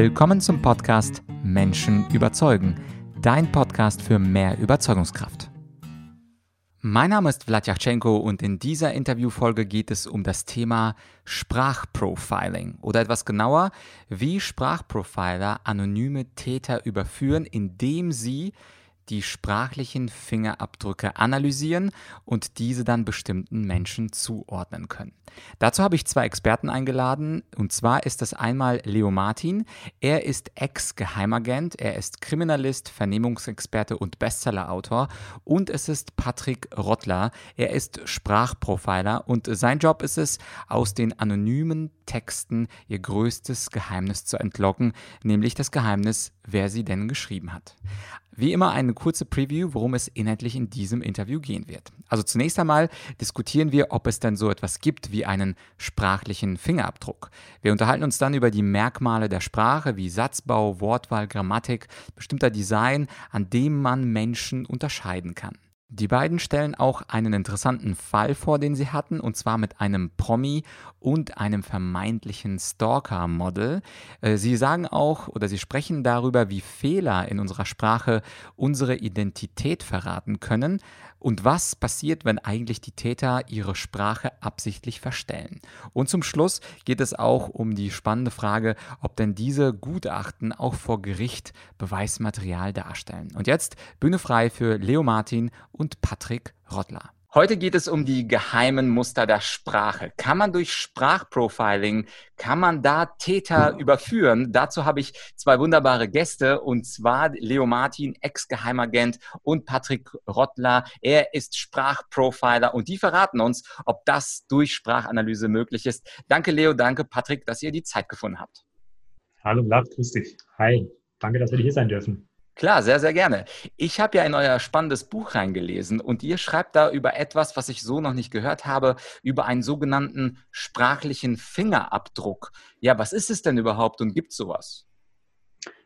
Willkommen zum Podcast Menschen überzeugen, dein Podcast für mehr Überzeugungskraft. Mein Name ist Vladyachenko und in dieser Interviewfolge geht es um das Thema Sprachprofiling oder etwas genauer, wie Sprachprofiler anonyme Täter überführen, indem sie die sprachlichen Fingerabdrücke analysieren und diese dann bestimmten Menschen zuordnen können. Dazu habe ich zwei Experten eingeladen und zwar ist das einmal Leo Martin. Er ist Ex-Geheimagent, er ist Kriminalist, Vernehmungsexperte und Bestsellerautor und es ist Patrick Rottler. Er ist Sprachprofiler und sein Job ist es, aus den anonymen Texten ihr größtes Geheimnis zu entlocken, nämlich das Geheimnis, wer sie denn geschrieben hat. Wie immer eine kurze Preview, worum es inhaltlich in diesem Interview gehen wird. Also zunächst einmal diskutieren wir, ob es denn so etwas gibt wie einen sprachlichen Fingerabdruck. Wir unterhalten uns dann über die Merkmale der Sprache wie Satzbau, Wortwahl, Grammatik, bestimmter Design, an dem man Menschen unterscheiden kann. Die beiden stellen auch einen interessanten Fall vor, den sie hatten, und zwar mit einem Promi und einem vermeintlichen Stalker-Model. Äh, sie sagen auch oder sie sprechen darüber, wie Fehler in unserer Sprache unsere Identität verraten können und was passiert, wenn eigentlich die Täter ihre Sprache absichtlich verstellen. Und zum Schluss geht es auch um die spannende Frage, ob denn diese Gutachten auch vor Gericht Beweismaterial darstellen. Und jetzt Bühne frei für Leo Martin und Patrick Rottler. Heute geht es um die geheimen Muster der Sprache. Kann man durch Sprachprofiling, kann man da Täter überführen? Dazu habe ich zwei wunderbare Gäste und zwar Leo Martin, Ex-Geheimagent und Patrick Rottler. Er ist Sprachprofiler und die verraten uns, ob das durch Sprachanalyse möglich ist. Danke Leo, danke Patrick, dass ihr die Zeit gefunden habt. Hallo Vlad, grüß dich. Hi, danke, dass wir hier sein dürfen. Klar, sehr, sehr gerne. Ich habe ja in euer spannendes Buch reingelesen und ihr schreibt da über etwas, was ich so noch nicht gehört habe, über einen sogenannten sprachlichen Fingerabdruck. Ja, was ist es denn überhaupt und gibt es sowas?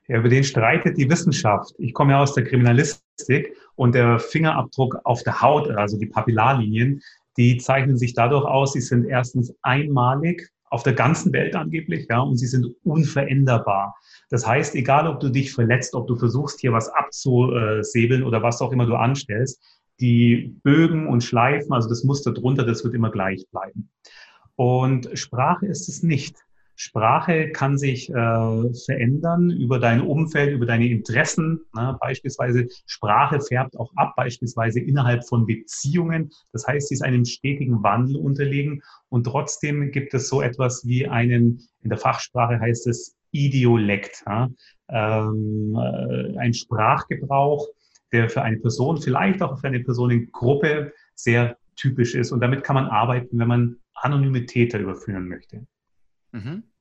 Ja, über den streitet die Wissenschaft. Ich komme ja aus der Kriminalistik und der Fingerabdruck auf der Haut, also die Papillarlinien, die zeichnen sich dadurch aus, sie sind erstens einmalig auf der ganzen Welt angeblich, ja, und sie sind unveränderbar. Das heißt, egal ob du dich verletzt, ob du versuchst, hier was abzusäbeln oder was auch immer du anstellst, die Bögen und Schleifen, also das Muster drunter, das wird immer gleich bleiben. Und Sprache ist es nicht. Sprache kann sich äh, verändern über dein Umfeld, über deine Interessen. Ne? Beispielsweise Sprache färbt auch ab, beispielsweise innerhalb von Beziehungen. Das heißt, sie ist einem stetigen Wandel unterlegen. Und trotzdem gibt es so etwas wie einen, in der Fachsprache heißt es Idiolekt. Ja? Ähm, äh, ein Sprachgebrauch, der für eine Person, vielleicht auch für eine Personengruppe sehr typisch ist. Und damit kann man arbeiten, wenn man anonyme Täter überführen möchte. Mhm.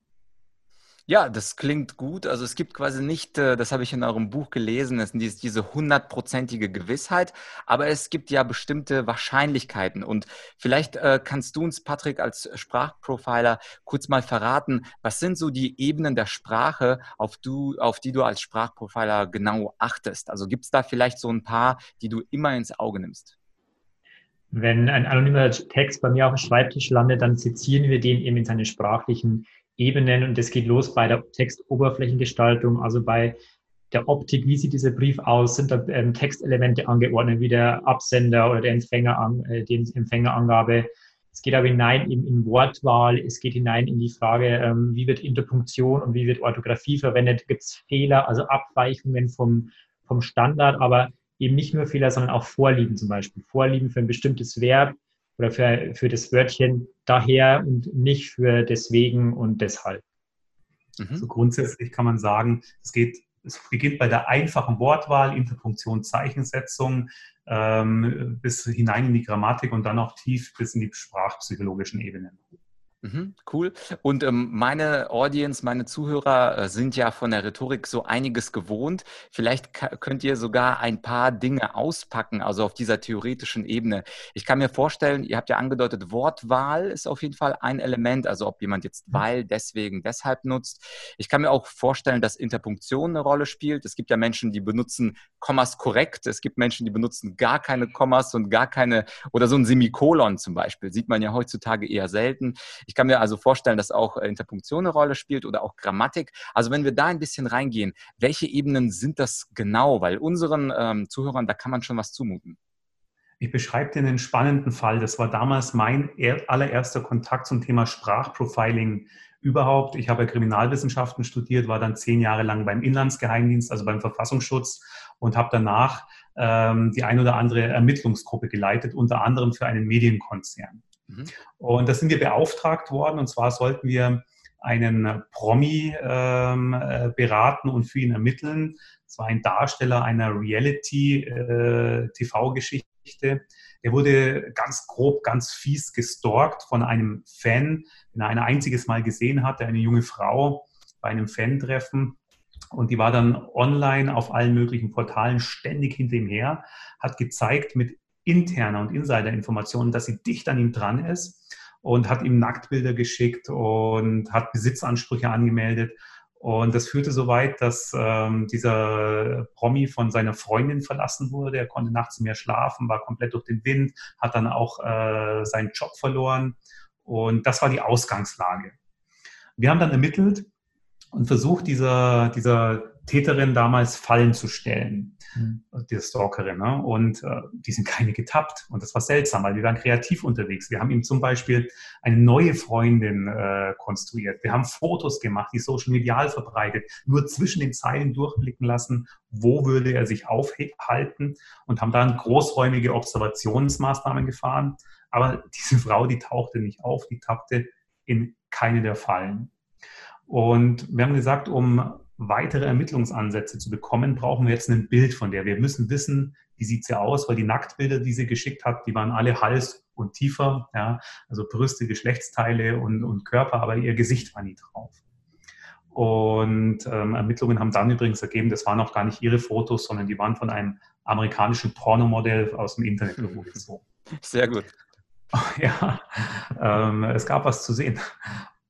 Ja, das klingt gut. Also es gibt quasi nicht, äh, das habe ich in eurem Buch gelesen, es ist diese hundertprozentige Gewissheit, aber es gibt ja bestimmte Wahrscheinlichkeiten. Und vielleicht äh, kannst du uns, Patrick, als Sprachprofiler kurz mal verraten, was sind so die Ebenen der Sprache, auf, du, auf die du als Sprachprofiler genau achtest? Also gibt es da vielleicht so ein paar, die du immer ins Auge nimmst? Wenn ein anonymer Text bei mir auf dem Schreibtisch landet, dann sezieren wir den eben in seine sprachlichen Ebenen und das geht los bei der Textoberflächengestaltung, also bei der Optik, wie sieht dieser Brief aus, sind da ähm, Textelemente angeordnet, wie der Absender oder der Empfänger, an, äh, die Empfängerangabe. Es geht aber hinein eben in Wortwahl, es geht hinein in die Frage, ähm, wie wird Interpunktion und wie wird Orthographie verwendet, gibt es Fehler, also Abweichungen vom, vom Standard, aber eben nicht nur Fehler, sondern auch Vorlieben zum Beispiel. Vorlieben für ein bestimmtes Verb oder für, für das Wörtchen daher und nicht für deswegen und deshalb. Mhm. Also grundsätzlich kann man sagen, es geht es beginnt bei der einfachen Wortwahl, Interpunktion, Zeichensetzung ähm, bis hinein in die Grammatik und dann auch tief bis in die sprachpsychologischen Ebenen. Mhm, cool. Und ähm, meine Audience, meine Zuhörer äh, sind ja von der Rhetorik so einiges gewohnt. Vielleicht könnt ihr sogar ein paar Dinge auspacken, also auf dieser theoretischen Ebene. Ich kann mir vorstellen, ihr habt ja angedeutet, Wortwahl ist auf jeden Fall ein Element, also ob jemand jetzt mhm. weil, deswegen, deshalb nutzt. Ich kann mir auch vorstellen, dass Interpunktion eine Rolle spielt. Es gibt ja Menschen, die benutzen Kommas korrekt. Es gibt Menschen, die benutzen gar keine Kommas und gar keine, oder so ein Semikolon zum Beispiel, sieht man ja heutzutage eher selten. Ich kann mir also vorstellen, dass auch äh, Interpunktion eine Rolle spielt oder auch Grammatik. Also wenn wir da ein bisschen reingehen, welche Ebenen sind das genau? Weil unseren ähm, Zuhörern, da kann man schon was zumuten. Ich beschreibe dir einen spannenden Fall. Das war damals mein allererster Kontakt zum Thema Sprachprofiling überhaupt. Ich habe Kriminalwissenschaften studiert, war dann zehn Jahre lang beim Inlandsgeheimdienst, also beim Verfassungsschutz und habe danach ähm, die ein oder andere Ermittlungsgruppe geleitet, unter anderem für einen Medienkonzern. Mhm. Und da sind wir beauftragt worden und zwar sollten wir einen Promi ähm, äh, beraten und für ihn ermitteln. Es war ein Darsteller einer Reality-TV-Geschichte. Äh, der wurde ganz grob, ganz fies gestalkt von einem Fan, den er ein einziges Mal gesehen hatte, eine junge Frau bei einem Fan-Treffen. Und die war dann online auf allen möglichen Portalen ständig hinter ihm her, hat gezeigt mit interner und Insider-Informationen, dass sie dicht an ihm dran ist und hat ihm Nacktbilder geschickt und hat Besitzansprüche angemeldet. Und das führte so weit, dass ähm, dieser Promi von seiner Freundin verlassen wurde. Er konnte nachts mehr schlafen, war komplett durch den Wind, hat dann auch äh, seinen Job verloren. Und das war die Ausgangslage. Wir haben dann ermittelt und versucht, dieser, dieser Täterin damals Fallen zu stellen, mhm. diese Stalkerin. Ne? Und äh, die sind keine getappt. Und das war seltsam, weil wir waren kreativ unterwegs. Wir haben ihm zum Beispiel eine neue Freundin äh, konstruiert. Wir haben Fotos gemacht, die social medial verbreitet, nur zwischen den Zeilen durchblicken lassen, wo würde er sich aufhalten und haben dann großräumige Observationsmaßnahmen gefahren. Aber diese Frau, die tauchte nicht auf, die tappte in keine der Fallen. Und wir haben gesagt, um weitere Ermittlungsansätze zu bekommen, brauchen wir jetzt ein Bild von der. Wir müssen wissen, wie sieht sie aus, weil die Nacktbilder, die sie geschickt hat, die waren alle Hals und tiefer, ja, also Brüste, Geschlechtsteile und, und Körper, aber ihr Gesicht war nie drauf. Und ähm, Ermittlungen haben dann übrigens ergeben, das waren auch gar nicht ihre Fotos, sondern die waren von einem amerikanischen Pornomodell aus dem Internet gezogen. Sehr gut. Ja, ähm, es gab was zu sehen.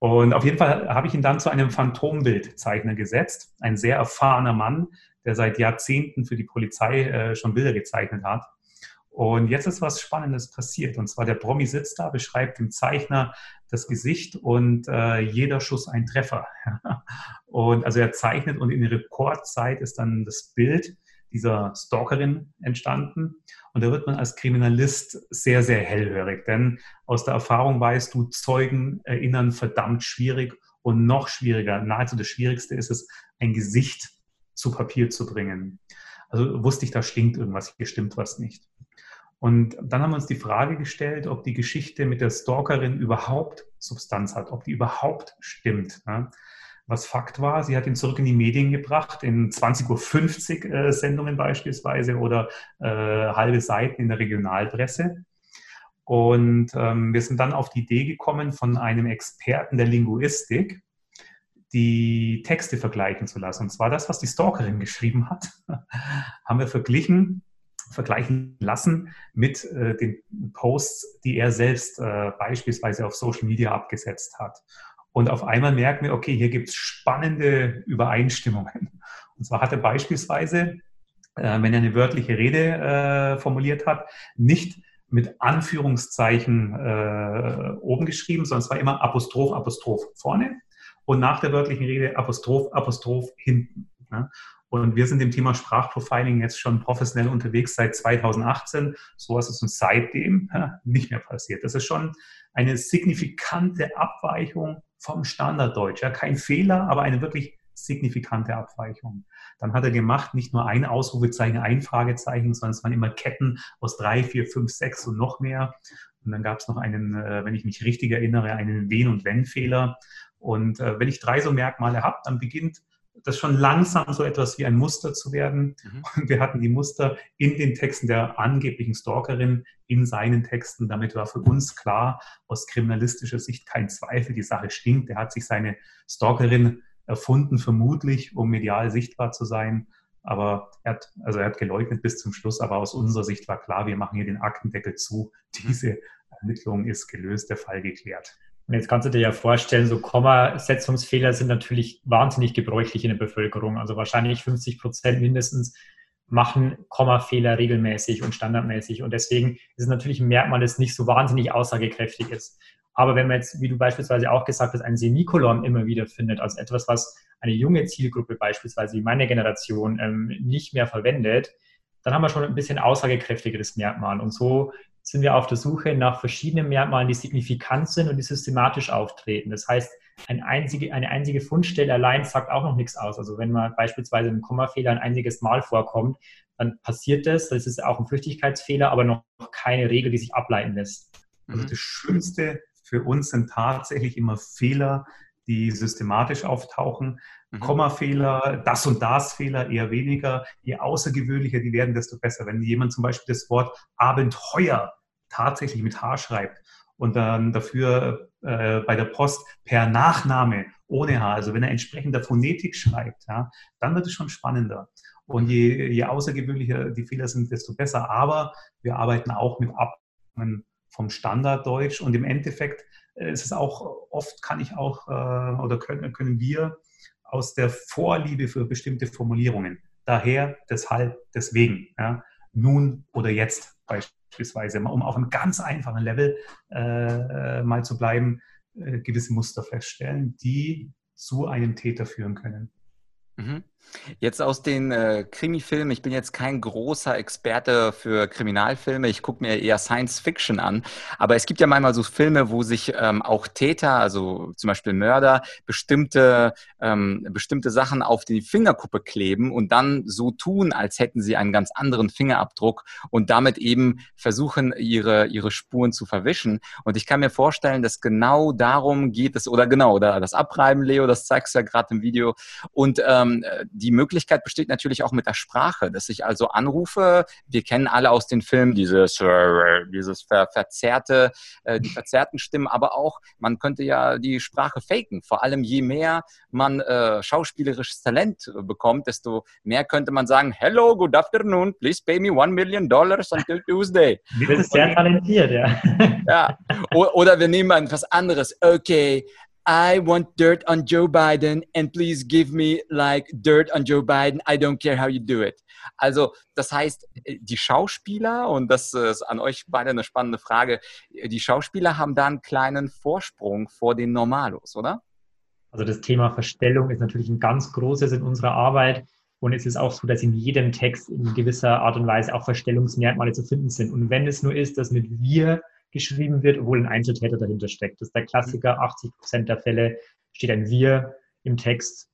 Und auf jeden Fall habe ich ihn dann zu einem Phantombildzeichner gesetzt. Ein sehr erfahrener Mann, der seit Jahrzehnten für die Polizei äh, schon Bilder gezeichnet hat. Und jetzt ist was Spannendes passiert. Und zwar der Promi sitzt da, beschreibt dem Zeichner das Gesicht und äh, jeder Schuss ein Treffer. und also er zeichnet und in Rekordzeit ist dann das Bild dieser Stalkerin entstanden. Und da wird man als Kriminalist sehr, sehr hellhörig, denn aus der Erfahrung weißt du, Zeugen erinnern verdammt schwierig und noch schwieriger, nahezu das Schwierigste ist es, ein Gesicht zu Papier zu bringen. Also wusste ich, da stinkt irgendwas, hier stimmt was nicht. Und dann haben wir uns die Frage gestellt, ob die Geschichte mit der Stalkerin überhaupt Substanz hat, ob die überhaupt stimmt. Was Fakt war, sie hat ihn zurück in die Medien gebracht, in 20.50 Uhr äh, Sendungen beispielsweise oder äh, halbe Seiten in der Regionalpresse. Und ähm, wir sind dann auf die Idee gekommen, von einem Experten der Linguistik die Texte vergleichen zu lassen. Und zwar das, was die Stalkerin geschrieben hat, haben wir verglichen, vergleichen lassen mit äh, den Posts, die er selbst äh, beispielsweise auf Social Media abgesetzt hat. Und auf einmal merken wir, okay, hier gibt es spannende Übereinstimmungen. Und zwar hat er beispielsweise, äh, wenn er eine wörtliche Rede äh, formuliert hat, nicht mit Anführungszeichen äh, oben geschrieben, sondern es war immer Apostroph, Apostroph vorne und nach der wörtlichen Rede Apostroph, Apostroph hinten. Ne? Und wir sind im Thema Sprachprofiling jetzt schon professionell unterwegs seit 2018. So ist es uns seitdem nicht mehr passiert. Das ist schon eine signifikante Abweichung vom Standarddeutsch. Ja, kein Fehler, aber eine wirklich signifikante Abweichung. Dann hat er gemacht, nicht nur ein Ausrufezeichen, ein Fragezeichen, sondern es waren immer Ketten aus drei, vier, fünf, sechs und noch mehr. Und dann gab es noch einen, äh, wenn ich mich richtig erinnere, einen Wenn- und Wenn-Fehler. Und äh, wenn ich drei so Merkmale habe, dann beginnt das schon langsam so etwas wie ein Muster zu werden. Mhm. Und wir hatten die Muster in den Texten der angeblichen Stalkerin, in seinen Texten. Damit war für uns klar, aus kriminalistischer Sicht kein Zweifel, die Sache stinkt. Er hat sich seine Stalkerin erfunden, vermutlich, um medial sichtbar zu sein. Aber er hat, also er hat geleugnet bis zum Schluss. Aber aus unserer Sicht war klar, wir machen hier den Aktendeckel zu. Mhm. Diese Ermittlung ist gelöst, der Fall geklärt. Und jetzt kannst du dir ja vorstellen, so Kommasetzungsfehler sind natürlich wahnsinnig gebräuchlich in der Bevölkerung. Also wahrscheinlich 50 Prozent mindestens machen Kommafehler regelmäßig und standardmäßig. Und deswegen ist es natürlich ein Merkmal, das nicht so wahnsinnig aussagekräftig ist. Aber wenn man jetzt, wie du beispielsweise auch gesagt hast, ein Semikolon immer wieder findet, also etwas, was eine junge Zielgruppe beispielsweise wie meine Generation ähm, nicht mehr verwendet, dann haben wir schon ein bisschen aussagekräftigeres Merkmal. Und so sind wir auf der Suche nach verschiedenen Merkmalen, die signifikant sind und die systematisch auftreten. Das heißt, ein einzige, eine einzige Fundstelle allein sagt auch noch nichts aus. Also wenn man beispielsweise ein Kommafehler ein einziges Mal vorkommt, dann passiert das. Das ist auch ein Flüchtigkeitsfehler, aber noch keine Regel, die sich ableiten lässt. Also das Schönste für uns sind tatsächlich immer Fehler, die systematisch auftauchen. Mhm. Kommafehler, das und das Fehler eher weniger. Je außergewöhnlicher die werden, desto besser. Wenn jemand zum Beispiel das Wort Abenteuer tatsächlich mit H schreibt und dann dafür äh, bei der Post per Nachname ohne H, also wenn er entsprechend der Phonetik schreibt, ja, dann wird es schon spannender. Und je, je außergewöhnlicher die Fehler sind, desto besser. Aber wir arbeiten auch mit Abweichungen vom Standarddeutsch und im Endeffekt ist es auch oft, kann ich auch äh, oder können, können wir aus der Vorliebe für bestimmte Formulierungen. Daher, deshalb, deswegen. Ja. Nun oder jetzt beispielsweise, um auf einem ganz einfachen Level äh, mal zu bleiben, äh, gewisse Muster feststellen, die zu einem Täter führen können. Mhm. Jetzt aus den äh, Krimi-Filmen, ich bin jetzt kein großer Experte für Kriminalfilme, ich gucke mir eher Science Fiction an, aber es gibt ja manchmal so Filme, wo sich ähm, auch Täter, also zum Beispiel Mörder, bestimmte, ähm, bestimmte Sachen auf die Fingerkuppe kleben und dann so tun, als hätten sie einen ganz anderen Fingerabdruck und damit eben versuchen, ihre, ihre Spuren zu verwischen. Und ich kann mir vorstellen, dass genau darum geht es, oder genau, oder das Abreiben, Leo, das zeigst du ja gerade im Video. Und ähm, die Möglichkeit besteht natürlich auch mit der Sprache, dass ich also anrufe. Wir kennen alle aus den Filmen dieses, äh, dieses ver verzerrte, äh, die verzerrten Stimmen, aber auch man könnte ja die Sprache faken. Vor allem je mehr man äh, schauspielerisches Talent bekommt, desto mehr könnte man sagen, hello, good afternoon, please pay me one million dollars until Tuesday. Du bist sehr talentiert, ja. ja. Oder wir nehmen etwas anderes. Okay, I want dirt on Joe Biden and please give me like dirt on Joe Biden. I don't care how you do it. Also, das heißt, die Schauspieler, und das ist an euch beide eine spannende Frage, die Schauspieler haben da einen kleinen Vorsprung vor den Normalos, oder? Also, das Thema Verstellung ist natürlich ein ganz großes in unserer Arbeit. Und es ist auch so, dass in jedem Text in gewisser Art und Weise auch Verstellungsmerkmale zu finden sind. Und wenn es nur ist, dass mit wir geschrieben wird, obwohl ein Einzeltäter dahinter steckt. Das ist der Klassiker. 80 Prozent der Fälle steht ein Wir im Text,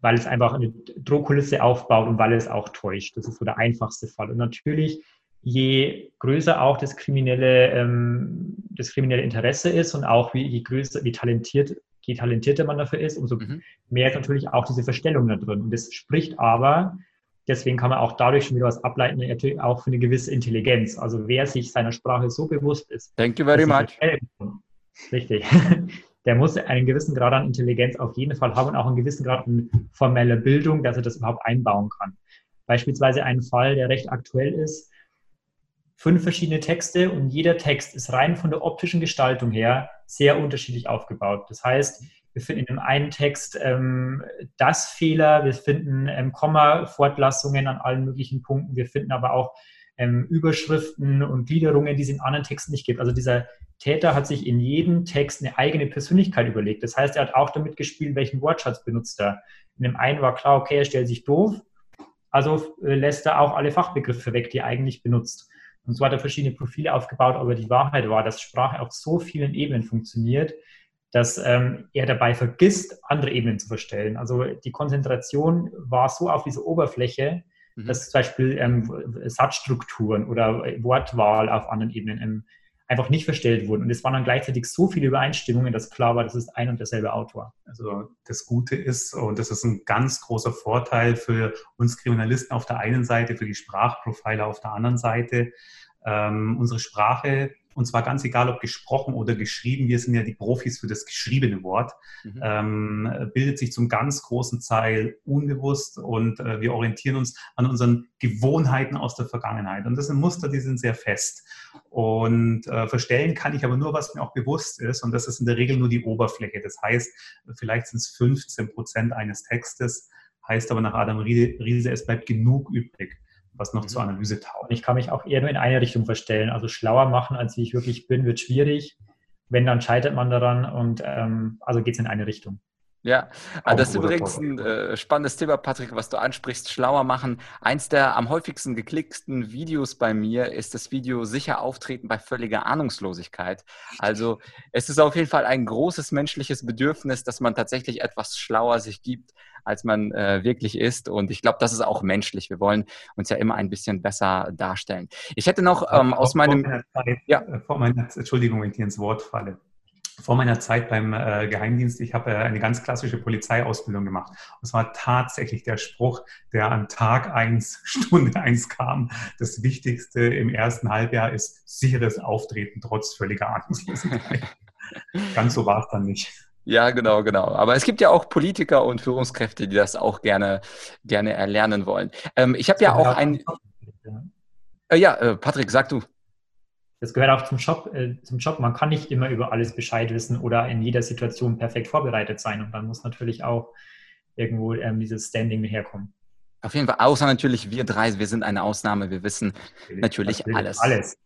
weil es einfach eine Drohkulisse aufbaut und weil es auch täuscht. Das ist so der einfachste Fall. Und natürlich, je größer auch das kriminelle, ähm, das kriminelle Interesse ist und auch wie, je größer, wie talentiert, je talentierter man dafür ist, umso mhm. mehr ist natürlich auch diese Verstellung da drin. Und das spricht aber Deswegen kann man auch dadurch schon wieder was ableiten, natürlich auch für eine gewisse Intelligenz. Also wer sich seiner Sprache so bewusst ist. Thank you very much. Richtig. Der muss einen gewissen Grad an Intelligenz auf jeden Fall haben und auch einen gewissen Grad an formeller Bildung, dass er das überhaupt einbauen kann. Beispielsweise ein Fall, der recht aktuell ist. Fünf verschiedene Texte und jeder Text ist rein von der optischen Gestaltung her sehr unterschiedlich aufgebaut. Das heißt, wir finden in dem einen Text ähm, das Fehler, wir finden ähm, Komma-Fortlassungen an allen möglichen Punkten, wir finden aber auch ähm, Überschriften und Gliederungen, die es in anderen Texten nicht gibt. Also dieser Täter hat sich in jedem Text eine eigene Persönlichkeit überlegt. Das heißt, er hat auch damit gespielt, welchen Wortschatz benutzt er. In dem einen war klar, okay, er stellt sich doof, also äh, lässt er auch alle Fachbegriffe weg, die er eigentlich benutzt. Und so hat er verschiedene Profile aufgebaut, aber die Wahrheit war, dass Sprache auf so vielen Ebenen funktioniert, dass ähm, er dabei vergisst, andere Ebenen zu verstellen. Also die Konzentration war so auf dieser Oberfläche, mhm. dass zum Beispiel ähm, Satzstrukturen oder Wortwahl auf anderen Ebenen ähm, einfach nicht verstellt wurden. Und es waren dann gleichzeitig so viele Übereinstimmungen, dass klar war, das ist ein und derselbe Autor. Also das Gute ist, und das ist ein ganz großer Vorteil für uns Kriminalisten auf der einen Seite, für die Sprachprofiler auf der anderen Seite, ähm, unsere Sprache und zwar ganz egal, ob gesprochen oder geschrieben, wir sind ja die Profis für das geschriebene Wort, mhm. ähm, bildet sich zum ganz großen Teil unbewusst und äh, wir orientieren uns an unseren Gewohnheiten aus der Vergangenheit. Und das sind Muster, die sind sehr fest. Und äh, verstellen kann ich aber nur, was mir auch bewusst ist. Und das ist in der Regel nur die Oberfläche. Das heißt, vielleicht sind es 15 Prozent eines Textes, heißt aber nach Adam Riese, es bleibt genug übrig was noch mhm. zur Analyse taugt. Ich kann mich auch eher nur in eine Richtung verstellen. Also schlauer machen, als wie ich wirklich bin, wird schwierig. wenn, dann scheitert man daran und ähm, also geht es in eine Richtung. Ja, ah, das ist übrigens ein äh, spannendes Thema, Patrick, was du ansprichst, schlauer machen. Eins der am häufigsten geklicksten Videos bei mir ist das Video sicher auftreten bei völliger Ahnungslosigkeit. Also es ist auf jeden Fall ein großes menschliches Bedürfnis, dass man tatsächlich etwas schlauer sich gibt, als man äh, wirklich ist. Und ich glaube, das ist auch menschlich. Wir wollen uns ja immer ein bisschen besser darstellen. Ich hätte noch ähm, aus meinem... Vor meiner Zeit, ja. Äh, vor meiner, Entschuldigung, wenn ich hier ins Wort falle vor meiner Zeit beim äh, Geheimdienst, ich habe äh, eine ganz klassische Polizeiausbildung gemacht. Und es war tatsächlich der Spruch, der an Tag eins, Stunde eins kam. Das Wichtigste im ersten Halbjahr ist sicheres Auftreten trotz völliger Ahnungslosigkeit. ganz so war es dann nicht. Ja, genau, genau. Aber es gibt ja auch Politiker und Führungskräfte, die das auch gerne, gerne erlernen wollen. Ähm, ich habe ja auch ein. Äh, ja, äh, Patrick, sag du das gehört auch zum Job, äh, zum Job. Man kann nicht immer über alles Bescheid wissen oder in jeder Situation perfekt vorbereitet sein. Und dann muss natürlich auch irgendwo ähm, dieses Standing herkommen. Auf jeden Fall, außer natürlich wir drei, wir sind eine Ausnahme, wir wissen natürlich, natürlich alles. Alles.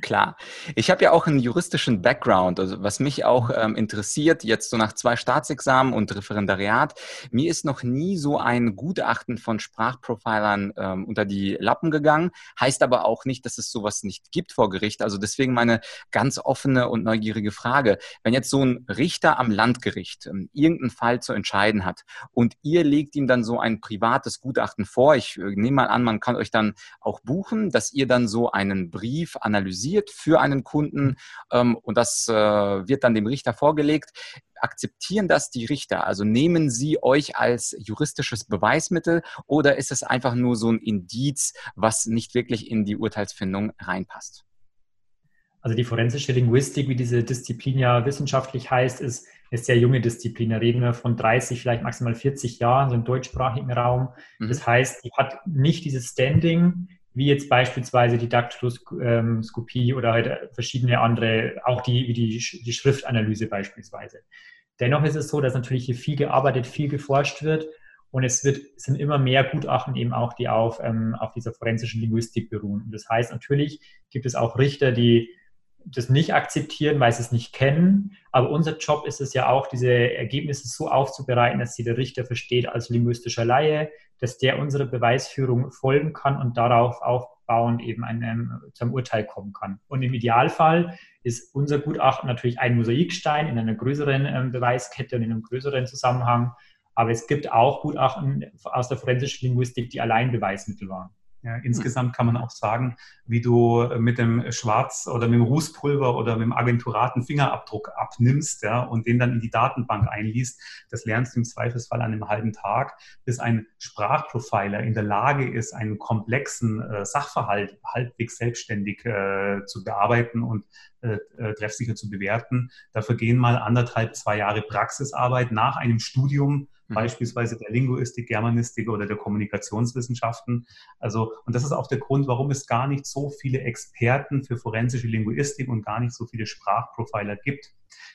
Klar. Ich habe ja auch einen juristischen Background, also was mich auch ähm, interessiert, jetzt so nach zwei Staatsexamen und Referendariat. Mir ist noch nie so ein Gutachten von Sprachprofilern ähm, unter die Lappen gegangen. Heißt aber auch nicht, dass es sowas nicht gibt vor Gericht. Also deswegen meine ganz offene und neugierige Frage. Wenn jetzt so ein Richter am Landgericht ähm, irgendeinen Fall zu entscheiden hat und ihr legt ihm dann so ein privates Gutachten vor, ich äh, nehme mal an, man kann euch dann auch buchen, dass ihr dann so einen Brief analysiert analysiert für einen Kunden ähm, und das äh, wird dann dem Richter vorgelegt. Akzeptieren das die Richter? Also nehmen sie euch als juristisches Beweismittel oder ist es einfach nur so ein Indiz, was nicht wirklich in die Urteilsfindung reinpasst? Also die forensische Linguistik, wie diese Disziplin ja wissenschaftlich heißt, ist eine sehr junge Disziplin. Da reden wir von 30, vielleicht maximal 40 Jahren, so im deutschsprachigen Raum. Mhm. Das heißt, die hat nicht dieses Standing, wie jetzt beispielsweise die Daktyloskopie oder halt verschiedene andere, auch die, wie die, die Schriftanalyse beispielsweise. Dennoch ist es so, dass natürlich hier viel gearbeitet, viel geforscht wird und es wird, sind immer mehr Gutachten eben auch, die auf, ähm, auf dieser forensischen Linguistik beruhen. Und das heißt, natürlich gibt es auch Richter, die das nicht akzeptieren, weil sie es nicht kennen. Aber unser Job ist es ja auch, diese Ergebnisse so aufzubereiten, dass sie der Richter versteht als linguistischer Laie, dass der unserer Beweisführung folgen kann und darauf aufbauend eben einem, zum Urteil kommen kann. Und im Idealfall ist unser Gutachten natürlich ein Mosaikstein in einer größeren ähm, Beweiskette und in einem größeren Zusammenhang. Aber es gibt auch Gutachten aus der forensischen Linguistik, die allein Beweismittel waren. Ja, insgesamt kann man auch sagen, wie du mit dem Schwarz- oder mit dem Rußpulver oder mit dem Agenturaten Fingerabdruck abnimmst ja, und den dann in die Datenbank einliest. Das lernst du im Zweifelsfall an einem halben Tag, bis ein Sprachprofiler in der Lage ist, einen komplexen äh, Sachverhalt halbwegs selbstständig äh, zu bearbeiten und äh, äh treffsicher zu bewerten. Dafür gehen mal anderthalb, zwei Jahre Praxisarbeit nach einem Studium mhm. beispielsweise der Linguistik, Germanistik oder der Kommunikationswissenschaften. Also, und das ist auch der Grund, warum es gar nicht so viele Experten für forensische Linguistik und gar nicht so viele Sprachprofiler gibt.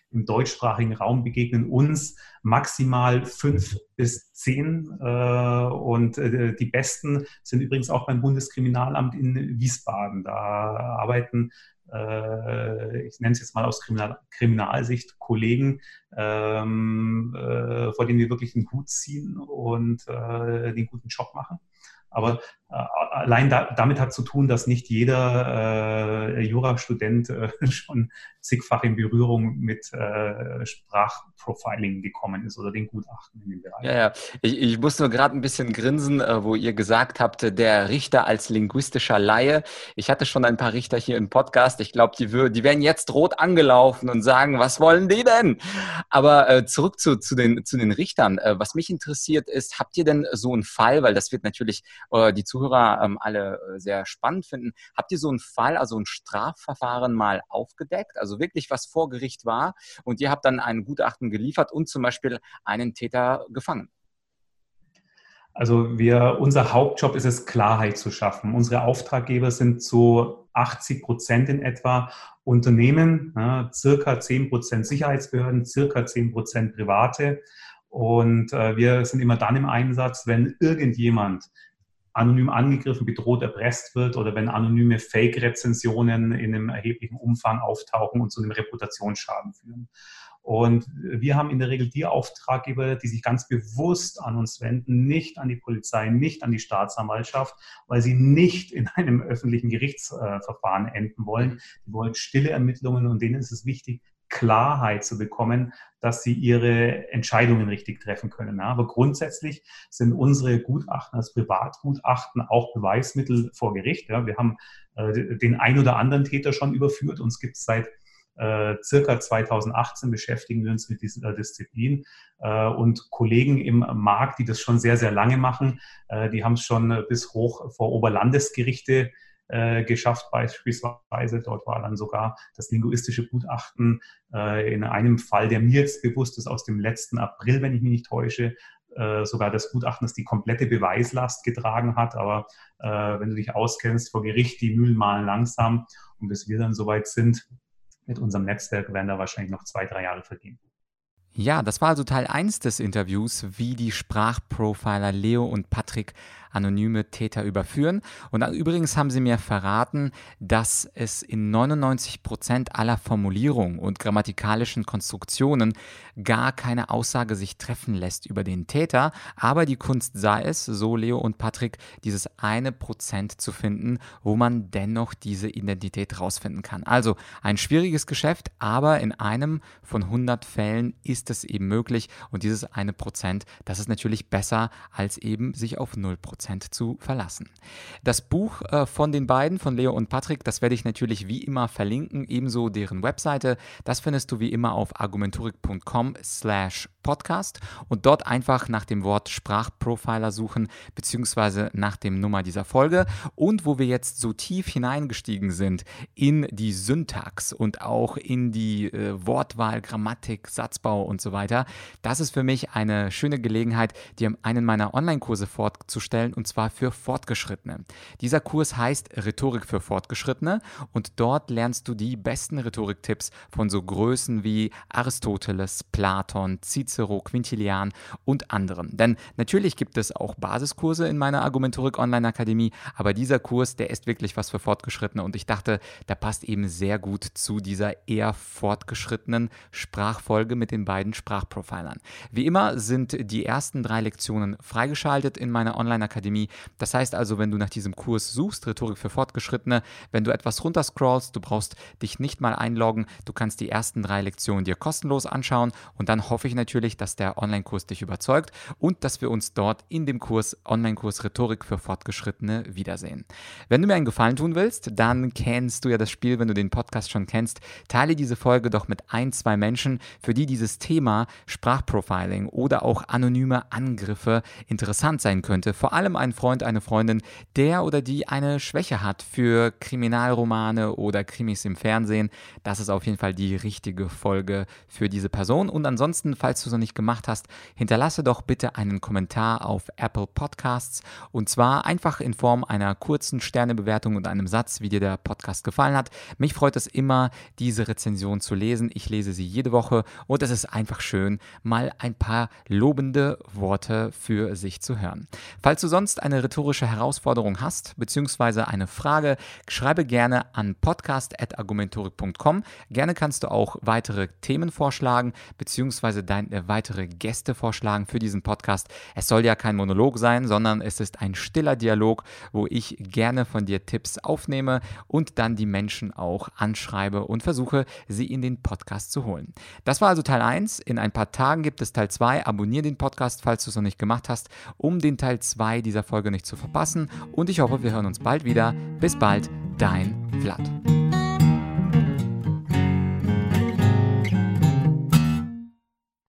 Im deutschsprachigen Raum begegnen uns maximal fünf bis zehn äh, und äh, die besten sind übrigens auch beim Bundeskriminalamt in Wiesbaden. Da arbeiten äh, ich nenne es jetzt mal aus Kriminal Kriminalsicht, Kollegen, ähm, äh, vor denen wir wirklich einen Hut ziehen und äh, den guten Job machen. Aber äh, allein da, damit hat zu tun, dass nicht jeder äh, Jurastudent äh, schon zigfach in Berührung mit äh, Sprachprofiling gekommen ist oder den Gutachten in dem Bereich. Ja, ja. Ich, ich muss nur gerade ein bisschen grinsen, äh, wo ihr gesagt habt, der Richter als linguistischer Laie. Ich hatte schon ein paar Richter hier im Podcast. Ich glaube, die, die werden jetzt rot angelaufen und sagen, was wollen die denn? Aber äh, zurück zu, zu, den, zu den Richtern. Äh, was mich interessiert ist, habt ihr denn so einen Fall, weil das wird natürlich äh, die Zuhörer ähm, alle äh, sehr spannend finden, habt ihr so einen Fall, also ein Strafverfahren mal aufgedeckt? Also wirklich was vor Gericht war und ihr habt dann ein Gutachten geliefert und zum Beispiel einen Täter gefangen. Also wir, unser Hauptjob ist es, Klarheit zu schaffen. Unsere Auftraggeber sind zu 80 Prozent in etwa Unternehmen, ja, circa 10 Prozent Sicherheitsbehörden, circa 10 Prozent Private. Und äh, wir sind immer dann im Einsatz, wenn irgendjemand anonym angegriffen, bedroht, erpresst wird oder wenn anonyme Fake-Rezensionen in einem erheblichen Umfang auftauchen und zu einem Reputationsschaden führen. Und wir haben in der Regel die Auftraggeber, die sich ganz bewusst an uns wenden, nicht an die Polizei, nicht an die Staatsanwaltschaft, weil sie nicht in einem öffentlichen Gerichtsverfahren enden wollen. Die wollen stille Ermittlungen und denen ist es wichtig, Klarheit zu bekommen, dass sie ihre Entscheidungen richtig treffen können. Aber grundsätzlich sind unsere Gutachten als Privatgutachten auch Beweismittel vor Gericht. Wir haben äh, den ein oder anderen Täter schon überführt. Uns gibt es seit äh, circa 2018 beschäftigen wir uns mit dieser Disziplin äh, und Kollegen im Markt, die das schon sehr, sehr lange machen, die haben es schon bis hoch vor Oberlandesgerichte geschafft beispielsweise. Dort war dann sogar das linguistische Gutachten äh, in einem Fall, der mir jetzt bewusst ist, aus dem letzten April, wenn ich mich nicht täusche, äh, sogar das Gutachten, das die komplette Beweislast getragen hat. Aber wenn du dich auskennst vor Gericht, die Mühlen malen langsam und bis wir dann soweit sind, mit unserem Netzwerk werden da wahrscheinlich noch zwei, drei Jahre vergehen. Ja, das war also Teil 1 des Interviews, wie die Sprachprofiler Leo und Patrick anonyme Täter überführen. Und übrigens haben sie mir verraten, dass es in 99 Prozent aller Formulierungen und grammatikalischen Konstruktionen gar keine Aussage sich treffen lässt über den Täter. Aber die Kunst sei es, so Leo und Patrick, dieses eine Prozent zu finden, wo man dennoch diese Identität rausfinden kann. Also ein schwieriges Geschäft, aber in einem von 100 Fällen ist es eben möglich. Und dieses eine Prozent, das ist natürlich besser, als eben sich auf 0 Prozent Prozent zu verlassen. Das Buch äh, von den beiden, von Leo und Patrick, das werde ich natürlich wie immer verlinken, ebenso deren Webseite. Das findest du wie immer auf argumentorik.com slash podcast und dort einfach nach dem Wort Sprachprofiler suchen, beziehungsweise nach dem Nummer dieser Folge. Und wo wir jetzt so tief hineingestiegen sind in die Syntax und auch in die äh, Wortwahl, Grammatik, Satzbau und so weiter, das ist für mich eine schöne Gelegenheit, dir einen meiner Online-Kurse vorzustellen stellen und zwar für Fortgeschrittene. Dieser Kurs heißt Rhetorik für Fortgeschrittene und dort lernst du die besten Rhetoriktipps von so Größen wie Aristoteles, Platon, Cicero, Quintilian und anderen. Denn natürlich gibt es auch Basiskurse in meiner Argumentorik Online Akademie, aber dieser Kurs, der ist wirklich was für Fortgeschrittene und ich dachte, der passt eben sehr gut zu dieser eher fortgeschrittenen Sprachfolge mit den beiden Sprachprofilern. Wie immer sind die ersten drei Lektionen freigeschaltet in meiner Online Akademie. Das heißt also, wenn du nach diesem Kurs suchst, Rhetorik für Fortgeschrittene, wenn du etwas runterscrollst, du brauchst dich nicht mal einloggen, du kannst die ersten drei Lektionen dir kostenlos anschauen und dann hoffe ich natürlich, dass der Online-Kurs dich überzeugt und dass wir uns dort in dem Kurs, Online-Kurs Rhetorik für Fortgeschrittene wiedersehen. Wenn du mir einen Gefallen tun willst, dann kennst du ja das Spiel, wenn du den Podcast schon kennst, teile diese Folge doch mit ein, zwei Menschen, für die dieses Thema Sprachprofiling oder auch anonyme Angriffe interessant sein könnte. Vor allem allem ein Freund, eine Freundin, der oder die eine Schwäche hat für Kriminalromane oder Krimis im Fernsehen. Das ist auf jeden Fall die richtige Folge für diese Person. Und ansonsten, falls du es noch nicht gemacht hast, hinterlasse doch bitte einen Kommentar auf Apple Podcasts und zwar einfach in Form einer kurzen Sternebewertung und einem Satz, wie dir der Podcast gefallen hat. Mich freut es immer, diese Rezension zu lesen. Ich lese sie jede Woche und es ist einfach schön, mal ein paar lobende Worte für sich zu hören. Falls du sonst eine rhetorische Herausforderung hast, beziehungsweise eine Frage, schreibe gerne an podcast.argumentorik.com. Gerne kannst du auch weitere Themen vorschlagen, beziehungsweise deine weitere Gäste vorschlagen für diesen Podcast. Es soll ja kein Monolog sein, sondern es ist ein stiller Dialog, wo ich gerne von dir Tipps aufnehme und dann die Menschen auch anschreibe und versuche, sie in den Podcast zu holen. Das war also Teil 1. In ein paar Tagen gibt es Teil 2. Abonniere den Podcast, falls du es noch nicht gemacht hast, um den Teil 2 dieser Folge nicht zu verpassen. Und ich hoffe, wir hören uns bald wieder. Bis bald, dein Vlad.